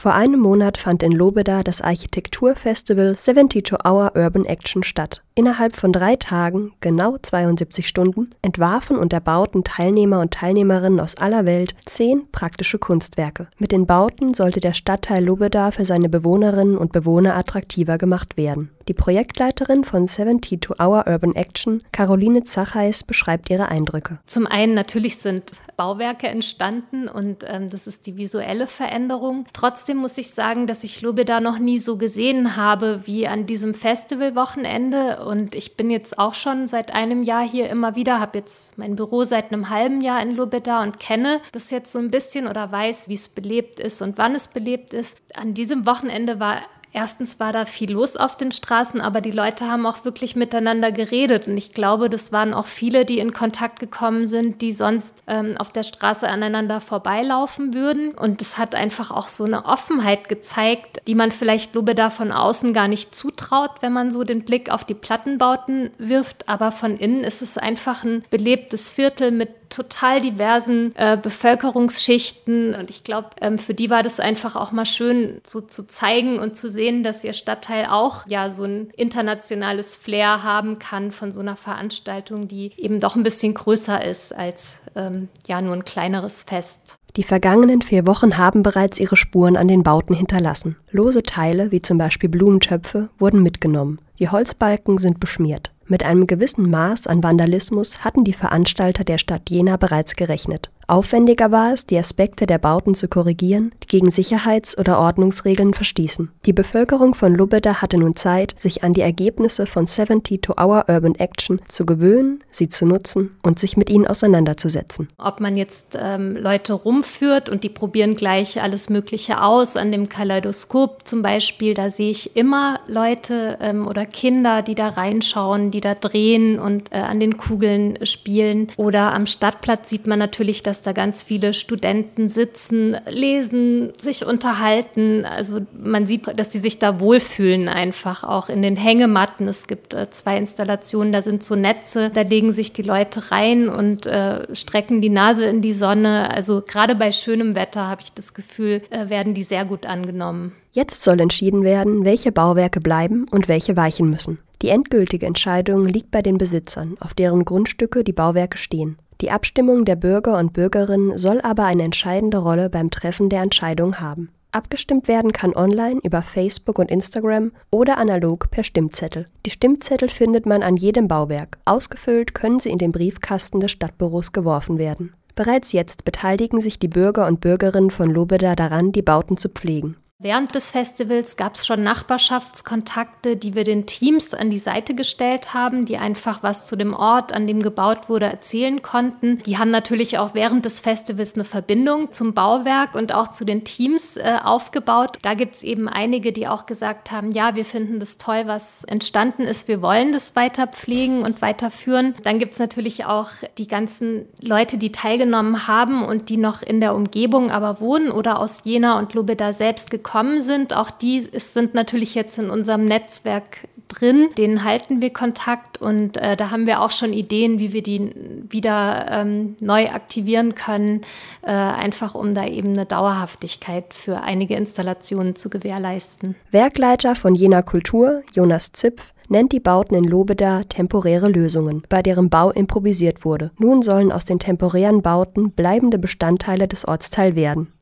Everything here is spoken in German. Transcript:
Vor einem Monat fand in Lobeda das Architekturfestival 72 Hour Urban Action statt. Innerhalb von drei Tagen, genau 72 Stunden, entwarfen und erbauten Teilnehmer und Teilnehmerinnen aus aller Welt zehn praktische Kunstwerke. Mit den Bauten sollte der Stadtteil Lobeda für seine Bewohnerinnen und Bewohner attraktiver gemacht werden. Die Projektleiterin von 72 Hour Urban Action, Caroline Zachais, beschreibt ihre Eindrücke. Zum einen natürlich sind Bauwerke entstanden und ähm, das ist die visuelle Veränderung. Trotzdem muss ich sagen, dass ich Lobeda noch nie so gesehen habe wie an diesem Festivalwochenende und ich bin jetzt auch schon seit einem Jahr hier immer wieder, habe jetzt mein Büro seit einem halben Jahr in Lobeda und kenne das jetzt so ein bisschen oder weiß, wie es belebt ist und wann es belebt ist. An diesem Wochenende war Erstens war da viel los auf den Straßen, aber die Leute haben auch wirklich miteinander geredet. Und ich glaube, das waren auch viele, die in Kontakt gekommen sind, die sonst ähm, auf der Straße aneinander vorbeilaufen würden. Und es hat einfach auch so eine Offenheit gezeigt, die man vielleicht Lobeda von außen gar nicht zutraut, wenn man so den Blick auf die Plattenbauten wirft. Aber von innen ist es einfach ein belebtes Viertel mit total diversen äh, Bevölkerungsschichten. Und ich glaube, ähm, für die war das einfach auch mal schön, so zu zeigen und zu sehen, dass ihr Stadtteil auch ja so ein internationales Flair haben kann von so einer Veranstaltung, die eben doch ein bisschen größer ist als ähm, ja nur ein kleineres Fest. Die vergangenen vier Wochen haben bereits ihre Spuren an den Bauten hinterlassen. Lose Teile, wie zum Beispiel Blumentöpfe, wurden mitgenommen. Die Holzbalken sind beschmiert. Mit einem gewissen Maß an Vandalismus hatten die Veranstalter der Stadt Jena bereits gerechnet Aufwendiger war es, die Aspekte der Bauten zu korrigieren, die gegen Sicherheits oder Ordnungsregeln verstießen. Die Bevölkerung von Lubeda hatte nun Zeit, sich an die Ergebnisse von 70 to Hour Urban Action zu gewöhnen, sie zu nutzen und sich mit ihnen auseinanderzusetzen. Ob man jetzt ähm, Leute rumführt und die probieren gleich alles Mögliche aus, an dem Kaleidoskop zum Beispiel, da sehe ich immer Leute ähm, oder Kinder, die da reinschauen, die da drehen und äh, an den Kugeln spielen. Oder am Stadtplatz sieht man natürlich, dass da ganz viele Studenten sitzen, lesen, sich unterhalten. Also man sieht, dass sie sich da wohlfühlen einfach auch in den Hängematten. Es gibt äh, zwei Installationen, da sind so Netze, da legen sich die Leute rein und äh, strecken die Nase in die Sonne. Also gerade bei schönem Wetter habe ich das Gefühl, äh, werden die sehr gut angenommen. Jetzt soll entschieden werden, welche Bauwerke bleiben und welche weichen müssen. Die endgültige Entscheidung liegt bei den Besitzern, auf deren Grundstücke die Bauwerke stehen. Die Abstimmung der Bürger und Bürgerinnen soll aber eine entscheidende Rolle beim Treffen der Entscheidung haben. Abgestimmt werden kann online über Facebook und Instagram oder analog per Stimmzettel. Die Stimmzettel findet man an jedem Bauwerk. Ausgefüllt können sie in den Briefkasten des Stadtbüros geworfen werden. Bereits jetzt beteiligen sich die Bürger und Bürgerinnen von Lobeda daran, die Bauten zu pflegen. Während des Festivals gab es schon Nachbarschaftskontakte, die wir den Teams an die Seite gestellt haben, die einfach was zu dem Ort, an dem gebaut wurde, erzählen konnten. Die haben natürlich auch während des Festivals eine Verbindung zum Bauwerk und auch zu den Teams äh, aufgebaut. Da gibt es eben einige, die auch gesagt haben, ja, wir finden das toll, was entstanden ist, wir wollen das weiter pflegen und weiterführen. Dann gibt es natürlich auch die ganzen Leute, die teilgenommen haben und die noch in der Umgebung aber wohnen oder aus Jena und Lobeda selbst gekommen gekommen sind. Auch die sind natürlich jetzt in unserem Netzwerk drin. Denen halten wir Kontakt und äh, da haben wir auch schon Ideen, wie wir die wieder ähm, neu aktivieren können, äh, einfach um da eben eine Dauerhaftigkeit für einige Installationen zu gewährleisten. Werkleiter von Jena Kultur, Jonas Zipf, nennt die Bauten in Lobeda temporäre Lösungen, bei deren Bau improvisiert wurde. Nun sollen aus den temporären Bauten bleibende Bestandteile des Ortsteils werden.